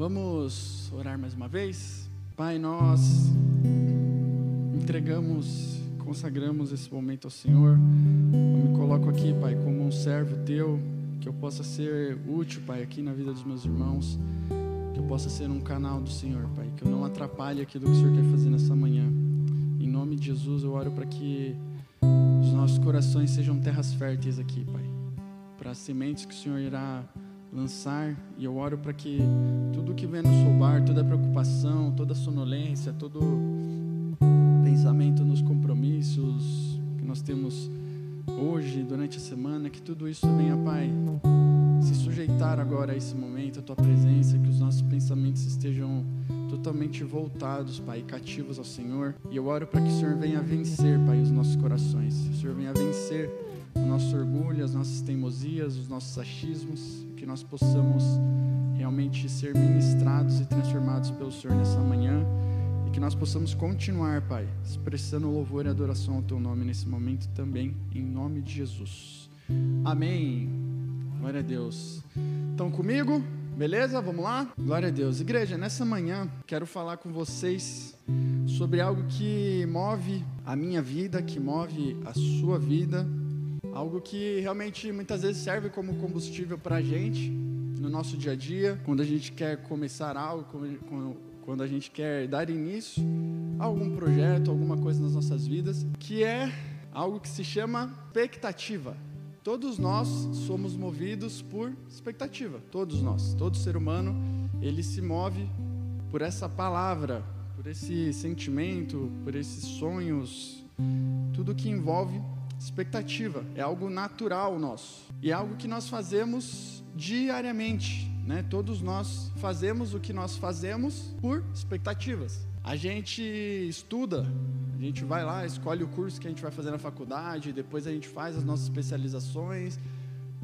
Vamos orar mais uma vez? Pai, nós entregamos, consagramos esse momento ao Senhor. Eu me coloco aqui, Pai, como um servo teu, que eu possa ser útil, Pai, aqui na vida dos meus irmãos, que eu possa ser um canal do Senhor, Pai, que eu não atrapalhe aquilo que o Senhor quer fazer nessa manhã. Em nome de Jesus, eu oro para que os nossos corações sejam terras férteis aqui, Pai, para as sementes que o Senhor irá lançar, e eu oro para que tudo que vem nos roubar, toda preocupação, toda sonolência, todo pensamento nos compromissos que nós temos hoje, durante a semana, que tudo isso venha, Pai, se sujeitar agora a esse momento, a Tua presença, que os nossos pensamentos estejam totalmente voltados, Pai, cativos ao Senhor. E eu oro para que o Senhor venha vencer, Pai, os nossos corações. O Senhor venha vencer o nosso orgulho, as nossas teimosias, os nossos achismos, que nós possamos realmente ser ministrados e transformados pelo Senhor nessa manhã e que nós possamos continuar, Pai, expressando louvor e adoração ao Teu nome nesse momento também, em nome de Jesus. Amém. Glória a Deus. Estão comigo? Beleza? Vamos lá? Glória a Deus. Igreja, nessa manhã quero falar com vocês sobre algo que move a minha vida, que move a sua vida Algo que realmente muitas vezes serve como combustível para a gente no nosso dia a dia, quando a gente quer começar algo, quando a gente quer dar início a algum projeto, alguma coisa nas nossas vidas, que é algo que se chama expectativa. Todos nós somos movidos por expectativa, todos nós, todo ser humano, ele se move por essa palavra, por esse sentimento, por esses sonhos, tudo que envolve expectativa, é algo natural nosso e é algo que nós fazemos diariamente, né? Todos nós fazemos o que nós fazemos por expectativas. A gente estuda, a gente vai lá, escolhe o curso que a gente vai fazer na faculdade, depois a gente faz as nossas especializações.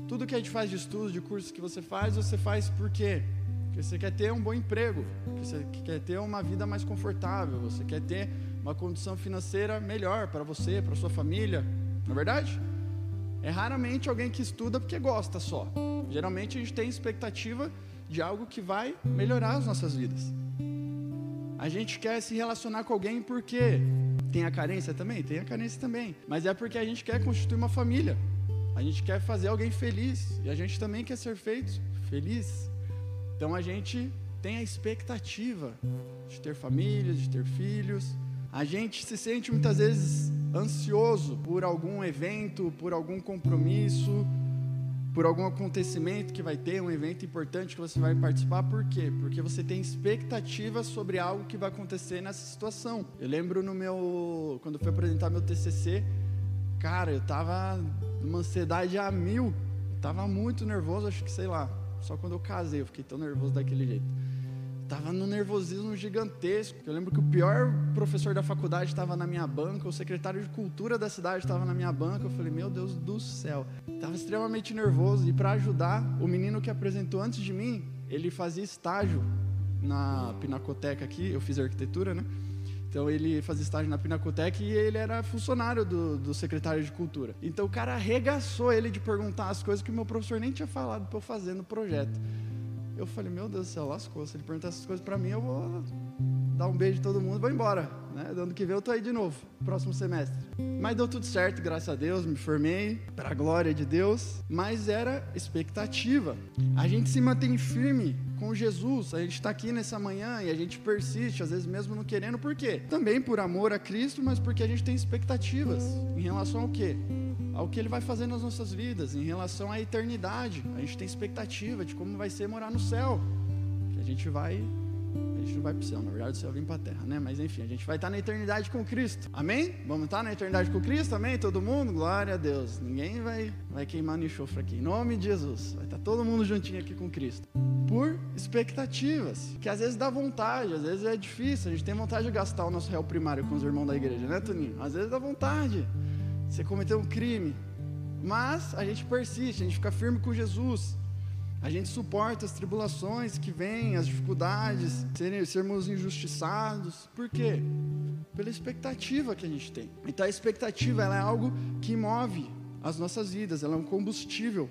Tudo que a gente faz de estudo, de curso que você faz, você faz por quê? Porque você quer ter um bom emprego, você quer ter uma vida mais confortável, você quer ter uma condição financeira melhor para você, para sua família, não é verdade? É raramente alguém que estuda porque gosta só. Geralmente a gente tem expectativa de algo que vai melhorar as nossas vidas. A gente quer se relacionar com alguém porque tem a carência também? Tem a carência também. Mas é porque a gente quer constituir uma família. A gente quer fazer alguém feliz. E a gente também quer ser feito feliz. Então a gente tem a expectativa de ter família, de ter filhos. A gente se sente muitas vezes ansioso por algum evento, por algum compromisso, por algum acontecimento que vai ter, um evento importante que você vai participar, por quê? Porque você tem expectativas sobre algo que vai acontecer nessa situação. Eu lembro no meu, quando eu fui apresentar meu TCC, cara, eu tava numa ansiedade a mil, eu tava muito nervoso, acho que sei lá, só quando eu casei eu fiquei tão nervoso daquele jeito. Tava num nervosismo gigantesco. Eu lembro que o pior professor da faculdade estava na minha banca, o secretário de cultura da cidade estava na minha banca. Eu falei, meu Deus do céu. Tava extremamente nervoso. E para ajudar, o menino que apresentou antes de mim, ele fazia estágio na Pinacoteca aqui. Eu fiz arquitetura, né? Então ele fazia estágio na Pinacoteca e ele era funcionário do, do secretário de cultura. Então o cara arregaçou ele de perguntar as coisas que o meu professor nem tinha falado para eu fazer no projeto. Eu falei, meu Deus do céu, lascou. Se ele perguntar essas coisas para mim, eu vou dar um beijo de todo mundo e vou embora. Né? Do ano que vem eu tô aí de novo, próximo semestre. Mas deu tudo certo, graças a Deus, me formei, para a glória de Deus. Mas era expectativa. A gente se mantém firme com Jesus. A gente está aqui nessa manhã e a gente persiste, às vezes mesmo não querendo, por quê? Também por amor a Cristo, mas porque a gente tem expectativas em relação ao quê? Ao que Ele vai fazer nas nossas vidas, em relação à eternidade. A gente tem expectativa de como vai ser morar no céu. Que a gente vai. A gente não vai para o céu, na verdade o céu vem para a terra, né? Mas enfim, a gente vai estar na eternidade com Cristo. Amém? Vamos estar na eternidade com Cristo? Amém? Todo mundo? Glória a Deus. Ninguém vai, vai queimar no enxofre aqui. Em nome de Jesus. Vai estar todo mundo juntinho aqui com Cristo. Por expectativas. Que às vezes dá vontade, às vezes é difícil. A gente tem vontade de gastar o nosso réu primário com os irmãos da igreja, né, Toninho? Às vezes dá vontade. Você cometeu um crime, mas a gente persiste, a gente fica firme com Jesus. A gente suporta as tribulações que vêm, as dificuldades, sermos injustiçados. Por quê? Pela expectativa que a gente tem. Então a expectativa é algo que move as nossas vidas, ela é um combustível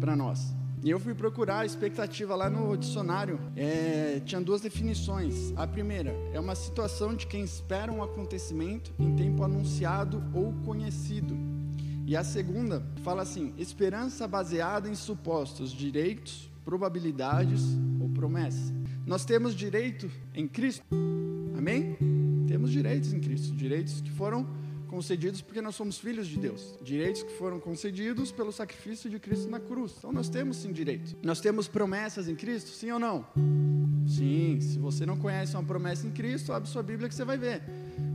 para nós. E eu fui procurar a expectativa lá no dicionário. É, tinha duas definições. A primeira é uma situação de quem espera um acontecimento em tempo anunciado ou conhecido. E a segunda fala assim: esperança baseada em supostos direitos, probabilidades ou promessas. Nós temos direito em Cristo. Amém? Temos direitos em Cristo, direitos que foram concedidos porque nós somos filhos de Deus. Direitos que foram concedidos pelo sacrifício de Cristo na cruz. Então nós temos sim direito. Nós temos promessas em Cristo, sim ou não? Sim. Se você não conhece uma promessa em Cristo, abre sua Bíblia que você vai ver.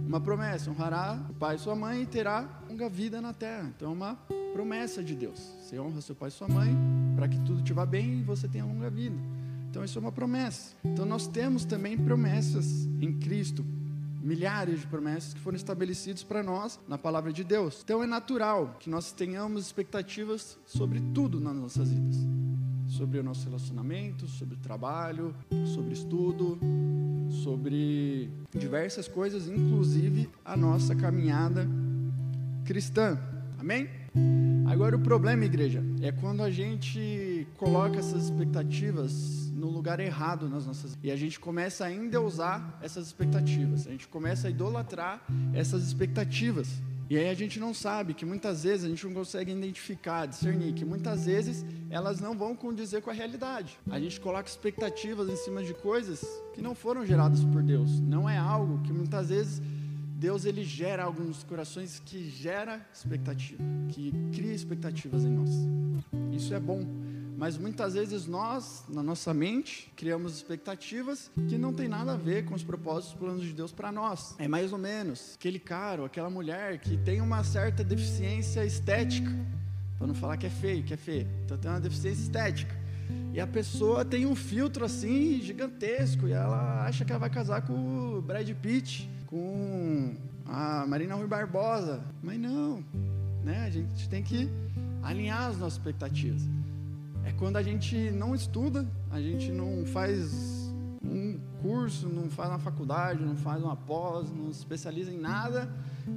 Uma promessa: honrará o pai e sua mãe e terá longa vida na terra. Então é uma promessa de Deus. Você honra seu pai e sua mãe para que tudo te vá bem e você tenha longa vida. Então isso é uma promessa. Então nós temos também promessas em Cristo milhares de promessas que foram estabelecidas para nós na palavra de Deus. Então é natural que nós tenhamos expectativas sobre tudo nas nossas vidas. Sobre o nosso relacionamento, sobre o trabalho, sobre estudo, sobre diversas coisas, inclusive a nossa caminhada cristã. Amém? Agora o problema, igreja, é quando a gente coloca essas expectativas no lugar errado nas nossas e a gente começa ainda a usar essas expectativas. A gente começa a idolatrar essas expectativas. E aí a gente não sabe que muitas vezes a gente não consegue identificar, discernir que muitas vezes elas não vão condizer com a realidade. A gente coloca expectativas em cima de coisas que não foram geradas por Deus. Não é algo que muitas vezes Deus ele gera alguns corações que gera expectativa, que cria expectativas em nós. Isso é bom. Mas muitas vezes nós, na nossa mente, criamos expectativas que não tem nada a ver com os propósitos planos de Deus para nós. É mais ou menos aquele cara aquela mulher que tem uma certa deficiência estética, para não falar que é feio, que é feio. Então tem uma deficiência estética. E a pessoa tem um filtro assim gigantesco e ela acha que ela vai casar com o Brad Pitt, com a Marina Rui Barbosa. Mas não, né? A gente tem que alinhar as nossas expectativas. É quando a gente não estuda, a gente não faz um curso, não faz uma faculdade, não faz uma pós, não se especializa em nada,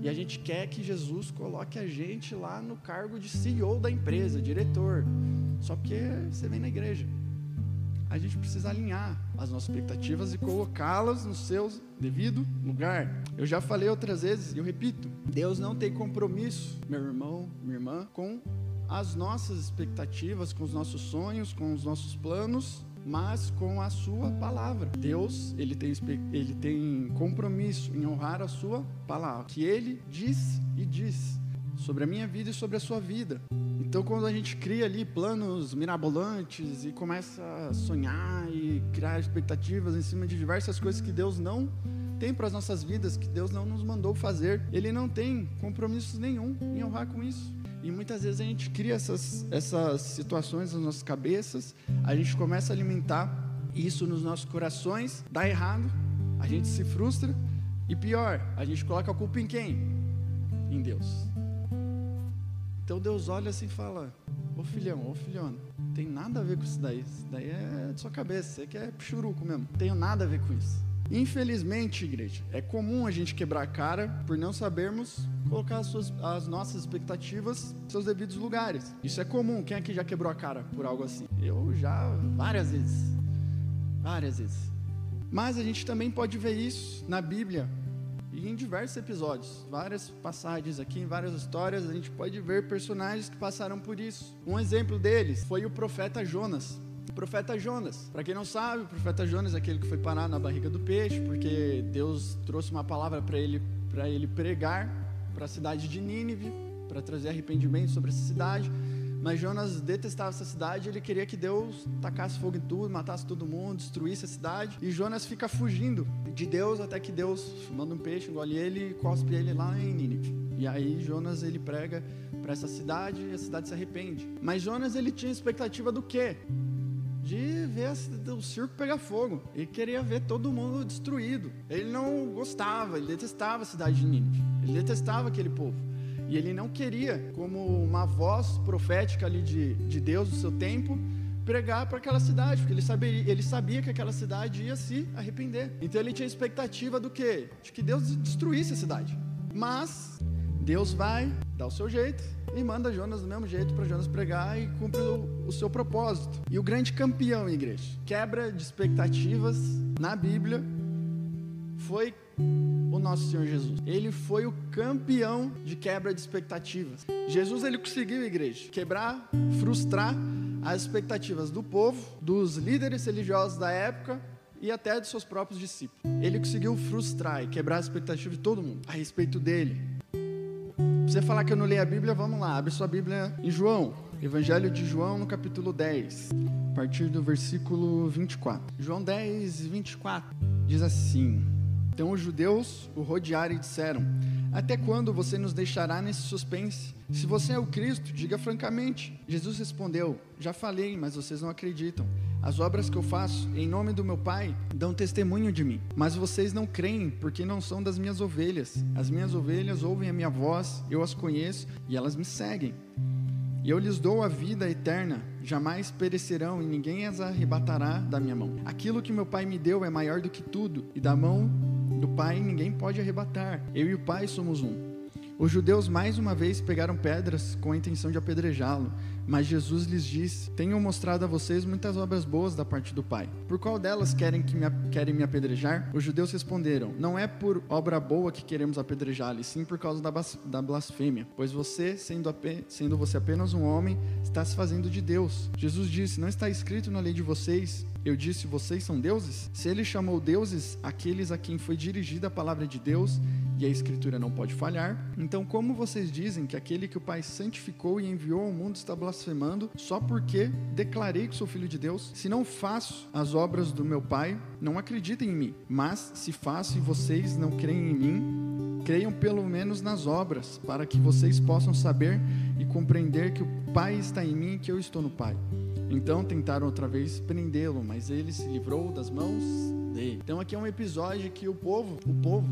e a gente quer que Jesus coloque a gente lá no cargo de CEO da empresa, diretor, só porque você vem na igreja. A gente precisa alinhar as nossas expectativas e colocá-las no seu devido lugar. Eu já falei outras vezes e eu repito: Deus não tem compromisso, meu irmão, minha irmã, com as nossas expectativas, com os nossos sonhos, com os nossos planos, mas com a sua palavra. Deus, ele tem, ele tem compromisso em honrar a sua palavra, que ele diz e diz sobre a minha vida e sobre a sua vida. Então, quando a gente cria ali planos mirabolantes e começa a sonhar e criar expectativas em cima de diversas coisas que Deus não tem para as nossas vidas, que Deus não nos mandou fazer, Ele não tem compromisso nenhum em honrar com isso. E muitas vezes a gente cria essas, essas situações nas nossas cabeças, a gente começa a alimentar isso nos nossos corações, dá errado, a gente se frustra e pior, a gente coloca a culpa em quem? Em Deus. Então Deus olha assim e fala: Ô filhão, ô filhona, tem nada a ver com isso daí. Isso daí é de sua cabeça, você que é churuco mesmo. Tenho nada a ver com isso. Infelizmente, igreja, é comum a gente quebrar a cara por não sabermos colocar as, suas, as nossas expectativas nos seus devidos lugares. Isso é comum. Quem aqui já quebrou a cara por algo assim? Eu já, várias vezes. Várias vezes. Mas a gente também pode ver isso na Bíblia e em diversos episódios, várias passagens aqui, em várias histórias, a gente pode ver personagens que passaram por isso. Um exemplo deles foi o profeta Jonas profeta Jonas. Para quem não sabe, o profeta Jonas é aquele que foi parar na barriga do peixe, porque Deus trouxe uma palavra para ele, para ele pregar para a cidade de Nínive, para trazer arrependimento sobre essa cidade. Mas Jonas detestava essa cidade, ele queria que Deus tacasse fogo em tudo, matasse todo mundo, destruísse a cidade. E Jonas fica fugindo de Deus até que Deus manda um peixe, engole ele e cospe ele lá em Nínive. E aí Jonas ele prega para essa cidade e a cidade se arrepende. Mas Jonas ele tinha expectativa do quê? de ver o circo pegar fogo. Ele queria ver todo mundo destruído. Ele não gostava, ele detestava a cidade de Nínive. Ele detestava aquele povo. E ele não queria, como uma voz profética ali de, de Deus do seu tempo, pregar para aquela cidade, porque ele sabia, ele sabia que aquela cidade ia se arrepender. Então ele tinha expectativa do quê? De que Deus destruísse a cidade. Mas Deus vai, dá o seu jeito e manda Jonas do mesmo jeito para Jonas pregar e cumpre o, o, seu propósito. E o grande campeão, igreja, quebra de expectativas na Bíblia foi o nosso Senhor Jesus. Ele foi o campeão de quebra de expectativas. Jesus ele conseguiu, igreja, quebrar, frustrar as expectativas do povo, dos líderes religiosos da época e até dos seus próprios discípulos. Ele conseguiu frustrar e quebrar a expectativa de todo mundo a respeito dele. Você falar que eu não leio a Bíblia, vamos lá, abre sua Bíblia em João, Evangelho de João, no capítulo 10, a partir do versículo 24. João 10, 24 diz assim: Então os judeus o rodearam e disseram: Até quando você nos deixará nesse suspense? Se você é o Cristo, diga francamente. Jesus respondeu: Já falei, mas vocês não acreditam. As obras que eu faço em nome do meu Pai dão testemunho de mim, mas vocês não creem porque não são das minhas ovelhas. As minhas ovelhas ouvem a minha voz, eu as conheço e elas me seguem. E eu lhes dou a vida eterna, jamais perecerão e ninguém as arrebatará da minha mão. Aquilo que meu Pai me deu é maior do que tudo, e da mão do Pai ninguém pode arrebatar. Eu e o Pai somos um. Os judeus mais uma vez pegaram pedras com a intenção de apedrejá-lo, mas Jesus lhes disse: Tenho mostrado a vocês muitas obras boas da parte do Pai. Por qual delas querem, que me, querem me apedrejar? Os judeus responderam: Não é por obra boa que queremos apedrejá-lo, sim por causa da, da blasfêmia. Pois você, sendo, sendo você apenas um homem, está se fazendo de Deus. Jesus disse: Não está escrito na lei de vocês eu disse: Vocês são deuses? Se ele chamou deuses aqueles a quem foi dirigida a palavra de Deus, e a Escritura não pode falhar, então como vocês dizem que aquele que o Pai santificou e enviou ao mundo está blasfemando só porque declarei que sou filho de Deus? Se não faço as obras do meu Pai, não acreditem em mim. Mas se faço e vocês não creem em mim, creiam pelo menos nas obras, para que vocês possam saber e compreender que o Pai está em mim e que eu estou no Pai. Então tentaram outra vez prendê-lo, mas ele se livrou das mãos dele. Então aqui é um episódio que o povo, o povo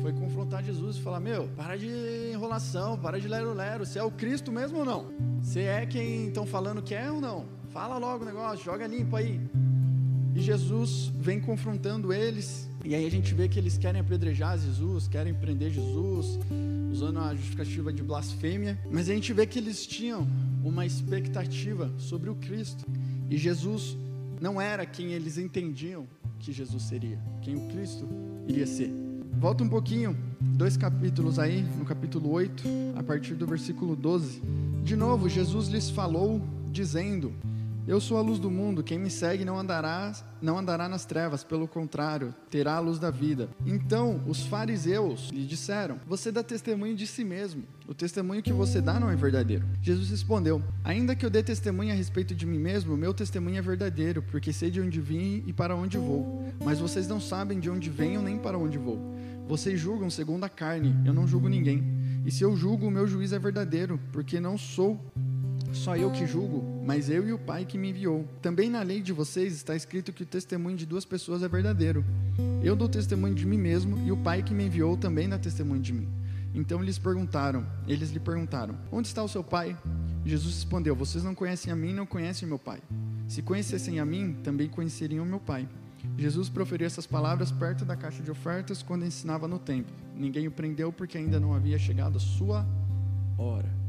foi confrontar Jesus e falar: Meu, para de enrolação, para de lero-lero. Você é o Cristo mesmo ou não? Você é quem estão falando que é ou não? Fala logo o negócio, joga limpo aí. E Jesus vem confrontando eles. E aí a gente vê que eles querem apedrejar Jesus, querem prender Jesus, usando a justificativa de blasfêmia. Mas a gente vê que eles tinham uma expectativa sobre o Cristo. E Jesus não era quem eles entendiam que Jesus seria, quem o Cristo iria ser. Volta um pouquinho, dois capítulos aí, no capítulo 8, a partir do versículo 12. De novo, Jesus lhes falou, dizendo: eu sou a luz do mundo, quem me segue não andará, não andará nas trevas, pelo contrário, terá a luz da vida. Então, os fariseus lhe disseram: Você dá testemunho de si mesmo. O testemunho que você dá não é verdadeiro. Jesus respondeu: Ainda que eu dê testemunho a respeito de mim mesmo, meu testemunho é verdadeiro, porque sei de onde vim e para onde vou. Mas vocês não sabem de onde venho nem para onde vou. Vocês julgam segundo a carne, eu não julgo ninguém. E se eu julgo, o meu juízo é verdadeiro, porque não sou só eu que julgo, mas eu e o Pai que me enviou. Também na lei de vocês está escrito que o testemunho de duas pessoas é verdadeiro. Eu dou testemunho de mim mesmo e o Pai que me enviou também dá testemunho de mim. Então eles perguntaram, eles lhe perguntaram: Onde está o seu pai? Jesus respondeu: Vocês não conhecem a mim, não conhecem meu pai. Se conhecessem a mim, também conheceriam meu pai. Jesus proferiu essas palavras perto da caixa de ofertas quando ensinava no templo. Ninguém o prendeu porque ainda não havia chegado a sua hora.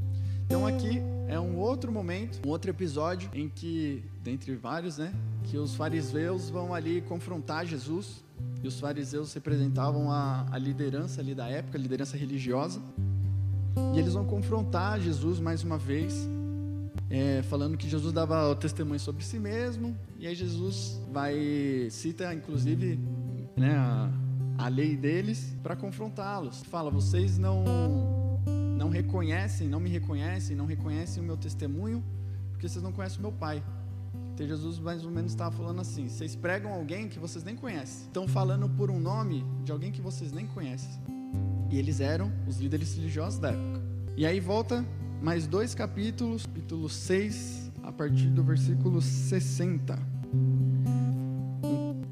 Então aqui é um outro momento, um outro episódio em que, dentre vários, né, que os fariseus vão ali confrontar Jesus. E os fariseus representavam a, a liderança ali da época, a liderança religiosa. E eles vão confrontar Jesus mais uma vez, é, falando que Jesus dava o testemunho sobre si mesmo. E aí Jesus vai cita, inclusive, né, a, a lei deles para confrontá-los. Fala: vocês não não reconhecem, não me reconhecem, não reconhecem o meu testemunho, porque vocês não conhecem o meu Pai. Então Jesus mais ou menos estava falando assim: vocês pregam alguém que vocês nem conhecem, estão falando por um nome de alguém que vocês nem conhecem. E eles eram os líderes religiosos da época. E aí volta mais dois capítulos, capítulo 6, a partir do versículo 60.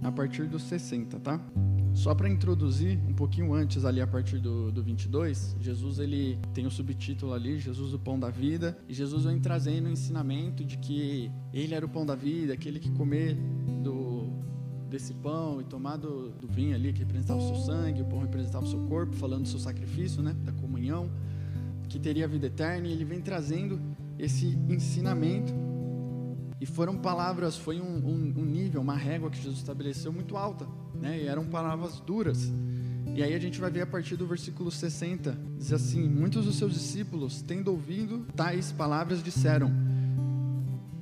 A partir do 60, tá? Só para introduzir um pouquinho antes ali a partir do, do 22, Jesus ele tem o subtítulo ali, Jesus o pão da vida, e Jesus vem trazendo o ensinamento de que ele era o pão da vida, aquele que comer do desse pão e tomar do, do vinho ali que representava o seu sangue, o pão representava o seu corpo, falando do seu sacrifício, né, da comunhão. que teria vida eterna, e ele vem trazendo esse ensinamento. E foram palavras, foi um, um, um nível, uma régua que Jesus estabeleceu muito alta, né? E eram palavras duras. E aí a gente vai ver a partir do versículo 60, diz assim: Muitos dos seus discípulos, tendo ouvido tais palavras, disseram: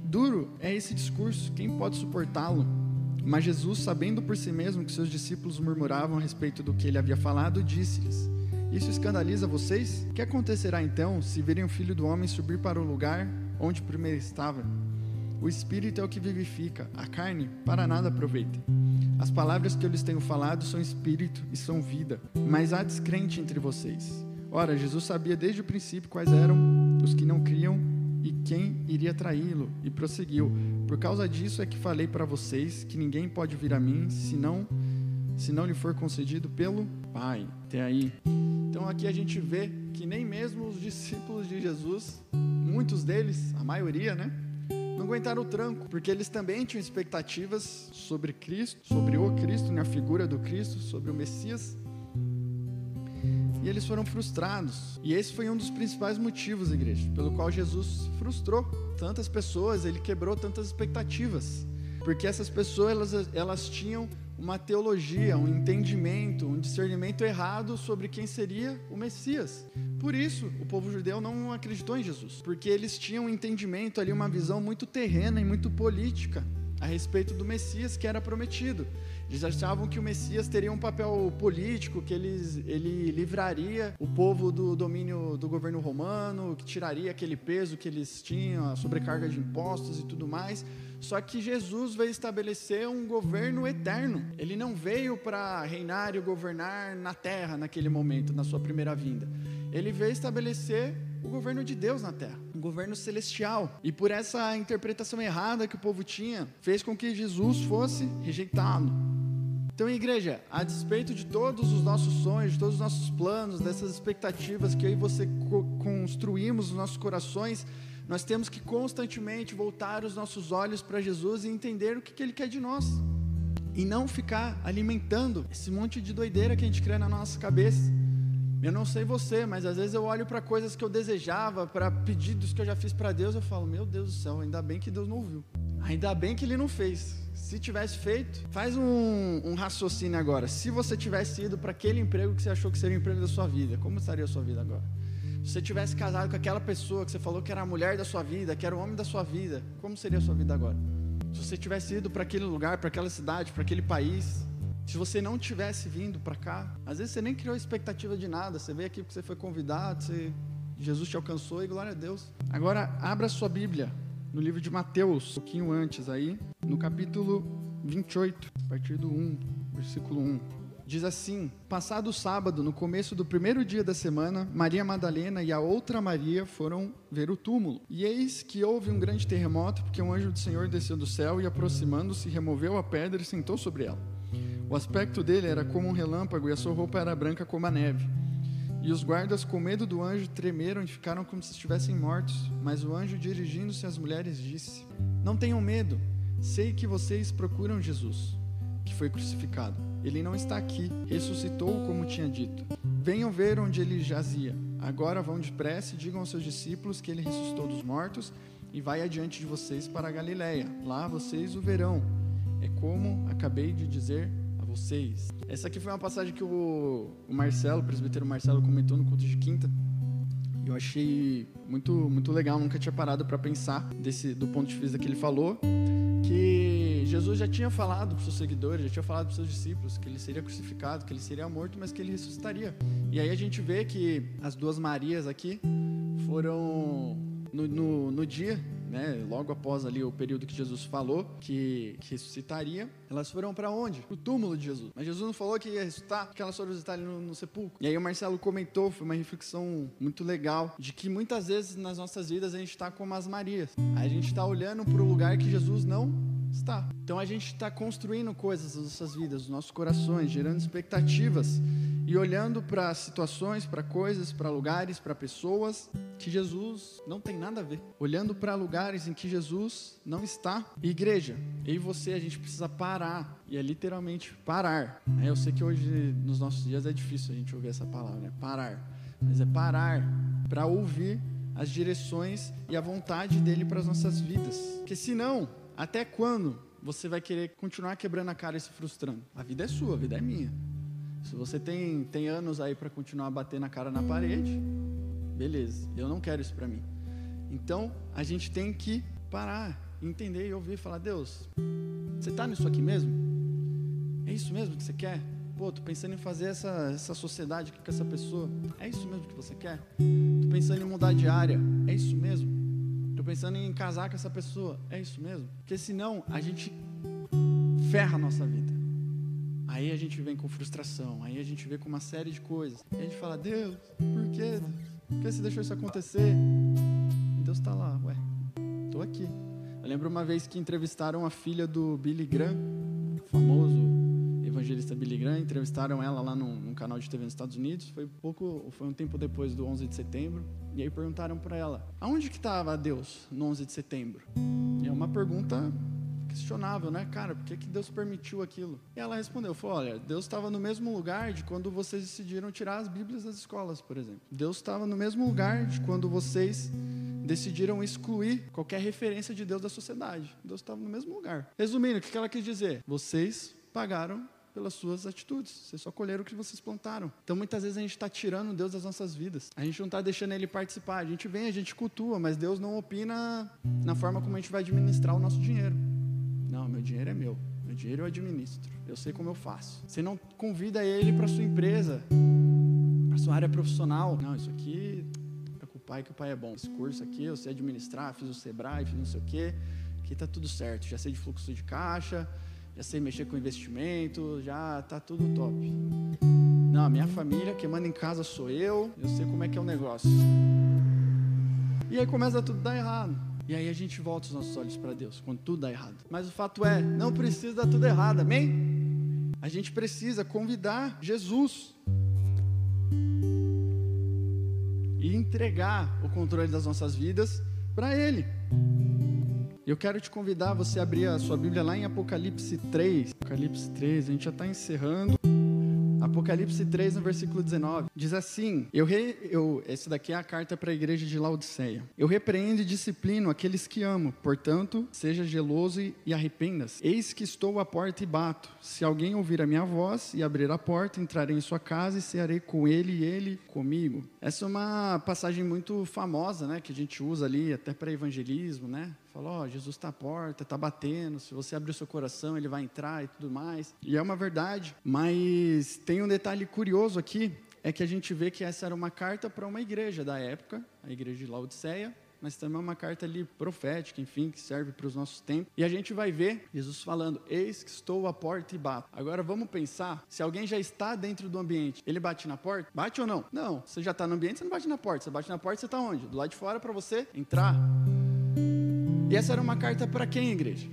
Duro é esse discurso, quem pode suportá-lo? Mas Jesus, sabendo por si mesmo que seus discípulos murmuravam a respeito do que ele havia falado, disse-lhes: Isso escandaliza vocês? O que acontecerá então se virem o filho do homem subir para o lugar onde primeiro estava? O espírito é o que vivifica, a carne para nada aproveita. As palavras que eu lhes tenho falado são espírito e são vida, mas há descrente entre vocês. Ora, Jesus sabia desde o princípio quais eram os que não criam e quem iria traí-lo, e prosseguiu: Por causa disso é que falei para vocês que ninguém pode vir a mim se não, se não lhe for concedido pelo Pai. Até aí. Então aqui a gente vê que nem mesmo os discípulos de Jesus, muitos deles, a maioria, né? Não aguentaram o tranco, porque eles também tinham expectativas sobre Cristo, sobre o Cristo, na figura do Cristo, sobre o Messias. E eles foram frustrados. E esse foi um dos principais motivos, igreja, pelo qual Jesus frustrou tantas pessoas, ele quebrou tantas expectativas. Porque essas pessoas, elas, elas tinham uma teologia, um entendimento, um discernimento errado sobre quem seria o Messias. Por isso, o povo judeu não acreditou em Jesus, porque eles tinham um entendimento ali, uma visão muito terrena e muito política a respeito do Messias que era prometido. Eles achavam que o Messias teria um papel político, que eles, ele livraria o povo do domínio do governo romano, que tiraria aquele peso que eles tinham, a sobrecarga de impostos e tudo mais. Só que Jesus veio estabelecer um governo eterno. Ele não veio para reinar e governar na terra naquele momento, na sua primeira vinda. Ele veio estabelecer o governo de Deus na terra, um governo celestial. E por essa interpretação errada que o povo tinha, fez com que Jesus fosse rejeitado. Então, igreja, a despeito de todos os nossos sonhos, de todos os nossos planos, dessas expectativas que eu e você construímos nos nossos corações, nós temos que constantemente voltar os nossos olhos para Jesus e entender o que, que Ele quer de nós. E não ficar alimentando esse monte de doideira que a gente cria na nossa cabeça. Eu não sei você, mas às vezes eu olho para coisas que eu desejava, para pedidos que eu já fiz para Deus, eu falo: Meu Deus do céu, ainda bem que Deus não ouviu. Ainda bem que Ele não fez. Se tivesse feito, faz um, um raciocínio agora. Se você tivesse ido para aquele emprego que você achou que seria o emprego da sua vida, como estaria a sua vida agora? Se você tivesse casado com aquela pessoa que você falou que era a mulher da sua vida, que era o homem da sua vida, como seria a sua vida agora? Se você tivesse ido para aquele lugar, para aquela cidade, para aquele país, se você não tivesse vindo para cá, às vezes você nem criou expectativa de nada, você veio aqui porque você foi convidado, você... Jesus te alcançou e glória a Deus. Agora, abra sua Bíblia no livro de Mateus, um pouquinho antes aí, no capítulo 28, a partir do 1, versículo 1. Diz assim: Passado sábado, no começo do primeiro dia da semana, Maria Madalena e a outra Maria foram ver o túmulo. E eis que houve um grande terremoto, porque um anjo do Senhor desceu do céu e, aproximando-se, removeu a pedra e sentou sobre ela. O aspecto dele era como um relâmpago e a sua roupa era branca como a neve. E os guardas, com medo do anjo, tremeram e ficaram como se estivessem mortos. Mas o anjo, dirigindo-se às mulheres, disse: Não tenham medo, sei que vocês procuram Jesus, que foi crucificado. Ele não está aqui, ressuscitou como tinha dito. Venham ver onde ele jazia. Agora vão depressa e digam aos seus discípulos que ele ressuscitou dos mortos e vai adiante de vocês para a Galiléia. Lá vocês o verão. É como acabei de dizer a vocês. Essa aqui foi uma passagem que o, o Marcelo, o presbítero Marcelo, comentou no culto de quinta. Eu achei muito, muito legal, nunca tinha parado para pensar desse, do ponto de vista que ele falou, que Jesus já tinha falado para os seus seguidores, já tinha falado para os seus discípulos que ele seria crucificado, que ele seria morto, mas que ele ressuscitaria. E aí a gente vê que as duas Marias aqui foram no, no, no dia né, logo após ali o período que Jesus falou que, que ressuscitaria, elas foram para onde? Para o túmulo de Jesus. Mas Jesus não falou que ia ressuscitar, que elas foram visitar ali no, no, sepulcro. E aí o Marcelo comentou, foi uma reflexão muito legal, de que muitas vezes nas nossas vidas a gente está como as Marias. A gente está olhando para o lugar que Jesus não Está. Então a gente está construindo coisas nas nossas vidas, nos nossos corações, gerando expectativas e olhando para situações, para coisas, para lugares, para pessoas que Jesus não tem nada a ver. Olhando para lugares em que Jesus não está. Igreja, eu e você, a gente precisa parar. E é literalmente parar. Eu sei que hoje, nos nossos dias, é difícil a gente ouvir essa palavra, né? Parar. mas é parar para ouvir as direções e a vontade dele para as nossas vidas. Porque senão, até quando você vai querer continuar quebrando a cara e se frustrando? A vida é sua, a vida é minha. Se você tem, tem anos aí para continuar batendo a cara na parede, beleza, eu não quero isso para mim. Então, a gente tem que parar, entender e ouvir, falar: Deus, você está nisso aqui mesmo? É isso mesmo que você quer? Pô, tô pensando em fazer essa, essa sociedade aqui com essa pessoa. É isso mesmo que você quer? Tô pensando em mudar de área. É isso mesmo? Tô pensando em casar com essa pessoa. É isso mesmo? Porque senão a gente ferra a nossa vida. Aí a gente vem com frustração, aí a gente vem com uma série de coisas. E a gente fala, Deus, por quê? Por que você deixou isso acontecer? E Deus está lá, ué, estou aqui. Eu lembro uma vez que entrevistaram a filha do Billy Graham, famoso evangelista Billy Graham, entrevistaram ela lá num, num, canal de TV nos Estados Unidos, foi pouco, foi um tempo depois do 11 de setembro, e aí perguntaram para ela, aonde que estava Deus no 11 de setembro? E é uma pergunta questionável, né, cara? Por que, que Deus permitiu aquilo? E ela respondeu, falou, olha, Deus estava no mesmo lugar de quando vocês decidiram tirar as Bíblias das escolas, por exemplo. Deus estava no mesmo lugar de quando vocês decidiram excluir qualquer referência de Deus da sociedade. Deus estava no mesmo lugar. Resumindo, o que ela quis dizer? Vocês pagaram pelas suas atitudes. Vocês só colheram o que vocês plantaram. Então muitas vezes a gente está tirando Deus das nossas vidas. A gente não está deixando Ele participar. A gente vem, a gente cultua, mas Deus não opina na forma como a gente vai administrar o nosso dinheiro. Não, meu dinheiro é meu. Meu dinheiro eu administro. Eu sei como eu faço. Você não convida Ele para sua empresa, para sua área profissional. Não, isso aqui é com o pai que o pai é bom. Esse curso aqui eu sei administrar, fiz o Sebrae, fiz não sei o quê. Aqui está tudo certo. Já sei de fluxo de caixa já sei mexer com investimento, já tá tudo top. Não, a minha família, quem manda em casa sou eu, eu sei como é que é o negócio. E aí começa tudo a dar errado. E aí a gente volta os nossos olhos para Deus, quando tudo dá errado. Mas o fato é, não precisa dar tudo errado, amém? A gente precisa convidar Jesus e entregar o controle das nossas vidas para Ele. Eu quero te convidar a você abrir a sua Bíblia lá em Apocalipse 3. Apocalipse 3, a gente já está encerrando. Apocalipse 3, no versículo 19, diz assim: eu, re, eu Esse daqui é a carta para a igreja de Laodiceia. Eu repreendo e disciplino aqueles que amo, portanto, seja geloso e arrependa-se. Eis que estou à porta e bato. Se alguém ouvir a minha voz e abrir a porta, entrarei em sua casa e cearei com ele e ele comigo. Essa é uma passagem muito famosa, né, que a gente usa ali até para evangelismo, né? Falou, oh, Jesus está à porta, está batendo, se você abrir o seu coração, ele vai entrar e tudo mais. E é uma verdade, mas tem um detalhe curioso aqui, é que a gente vê que essa era uma carta para uma igreja da época, a igreja de Laodiceia, mas também é uma carta ali profética, enfim, que serve para os nossos tempos. E a gente vai ver Jesus falando: Eis que estou à porta e bato. Agora vamos pensar: se alguém já está dentro do ambiente, ele bate na porta? Bate ou não? Não. Você já está no ambiente, você não bate na porta. Você bate na porta, você está onde? Do lado de fora para você entrar. E essa era uma carta para quem, igreja?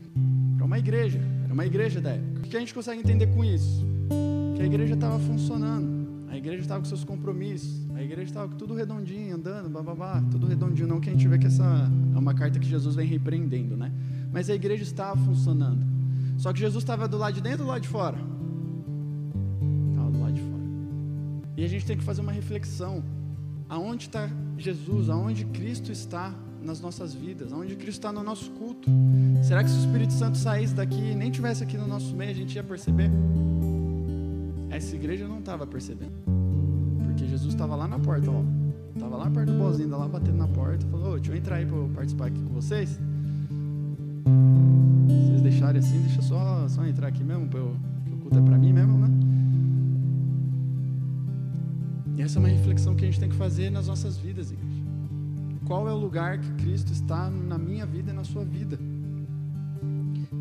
Para uma igreja. Era uma igreja da época. O que a gente consegue entender com isso? Que a igreja estava funcionando. A igreja estava com seus compromissos. A igreja estava tudo redondinho, andando, bababá, tudo redondinho. Não que a gente vê que essa é uma carta que Jesus vem repreendendo, né? Mas a igreja estava funcionando. Só que Jesus estava do lado de dentro ou do lado de fora? Estava do lado de fora. E a gente tem que fazer uma reflexão. Aonde está Jesus? Aonde Cristo está nas nossas vidas, onde Cristo está no nosso culto. Será que se o Espírito Santo saísse daqui e nem tivesse aqui no nosso meio, a gente ia perceber? Essa igreja não estava percebendo, porque Jesus estava lá na porta, ó, estava lá perto do bozinho, lá batendo na porta, falou: deixa eu entrar aí para participar aqui com vocês. Vocês deixarem assim, deixa só, só entrar aqui mesmo, eu, que o culto é para mim mesmo, né? E essa é uma reflexão que a gente tem que fazer nas nossas vidas, igreja qual é o lugar que Cristo está na minha vida e na sua vida.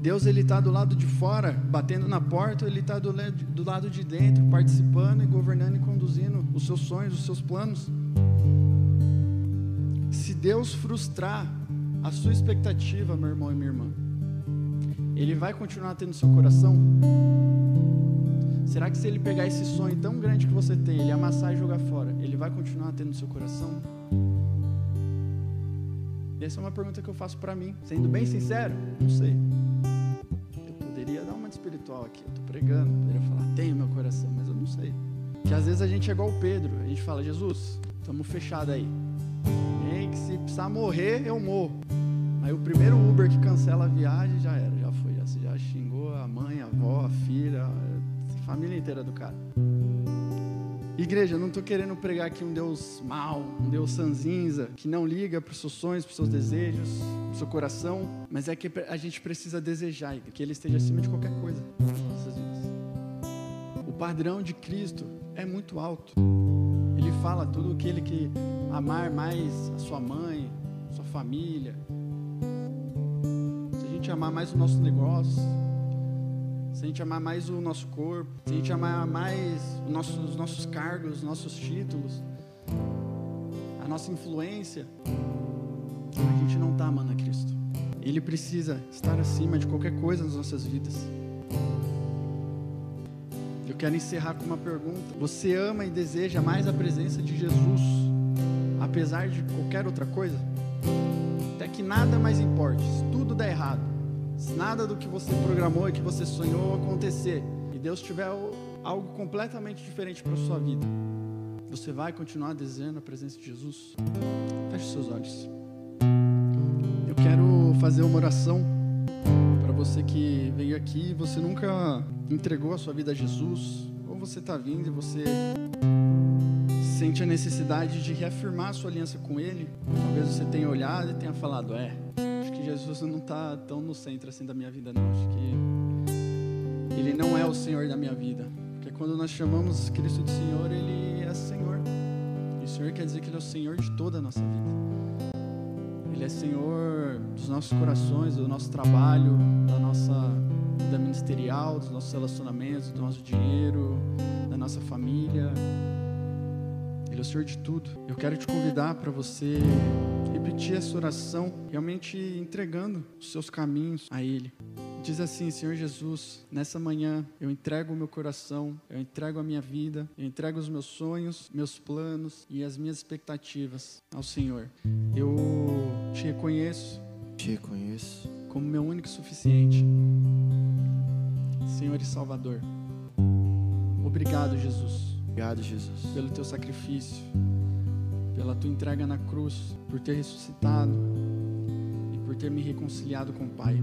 Deus ele está do lado de fora, batendo na porta, ele está do, do lado de dentro, participando e governando e conduzindo os seus sonhos, os seus planos. Se Deus frustrar a sua expectativa, meu irmão e minha irmã, Ele vai continuar tendo seu coração? Será que se Ele pegar esse sonho tão grande que você tem, Ele amassar e jogar fora, Ele vai continuar tendo seu coração? Essa é uma pergunta que eu faço para mim. Sendo bem sincero, não sei. Eu poderia dar uma de espiritual aqui. Eu estou pregando, poderia falar, tenho meu coração, mas eu não sei. Que às vezes a gente é igual o Pedro. A gente fala, Jesus, Tamo fechado aí. Nem que se precisar morrer, eu morro. Aí o primeiro Uber que cancela a viagem já era, já foi, já, já xingou a mãe, a avó, a filha, a família inteira do cara. Igreja, não estou querendo pregar aqui um Deus mau, um Deus sanzinza, que não liga para os seus sonhos, para os seus desejos, para o seu coração, mas é que a gente precisa desejar que Ele esteja acima de qualquer coisa nas nossas vidas. O padrão de Cristo é muito alto. Ele fala tudo aquele que amar mais a sua mãe, sua família. Se a gente amar mais o nosso negócio, se a gente amar mais o nosso corpo, se a gente amar mais nosso, os nossos cargos, os nossos títulos, a nossa influência, a gente não está amando a Cristo. Ele precisa estar acima de qualquer coisa nas nossas vidas. Eu quero encerrar com uma pergunta. Você ama e deseja mais a presença de Jesus, apesar de qualquer outra coisa? Até que nada mais importe, tudo der errado se nada do que você programou e que você sonhou acontecer, e Deus tiver algo completamente diferente para a sua vida, você vai continuar desejando a presença de Jesus? Feche seus olhos. Eu quero fazer uma oração para você que veio aqui e você nunca entregou a sua vida a Jesus, ou você está vindo e você sente a necessidade de reafirmar a sua aliança com Ele. Talvez você tenha olhado e tenha falado: É, Jesus não está tão no centro assim da minha vida, não. Acho que Ele não é o Senhor da minha vida. Porque quando nós chamamos Cristo de Senhor, Ele é Senhor. E o Senhor quer dizer que Ele é o Senhor de toda a nossa vida. Ele é Senhor dos nossos corações, do nosso trabalho, da nossa vida ministerial, dos nossos relacionamentos, do nosso dinheiro, da nossa família. Ele é o Senhor de tudo. Eu quero te convidar para você repetir essa oração, realmente entregando os seus caminhos a Ele. Diz assim, Senhor Jesus, nessa manhã eu entrego o meu coração, eu entrego a minha vida, eu entrego os meus sonhos, meus planos e as minhas expectativas ao Senhor. Eu te reconheço, te reconheço como meu único e suficiente, Senhor e Salvador. Obrigado, Jesus Obrigado, Jesus, pelo teu sacrifício, pela tua entrega na cruz, por ter ressuscitado e por ter me reconciliado com o Pai.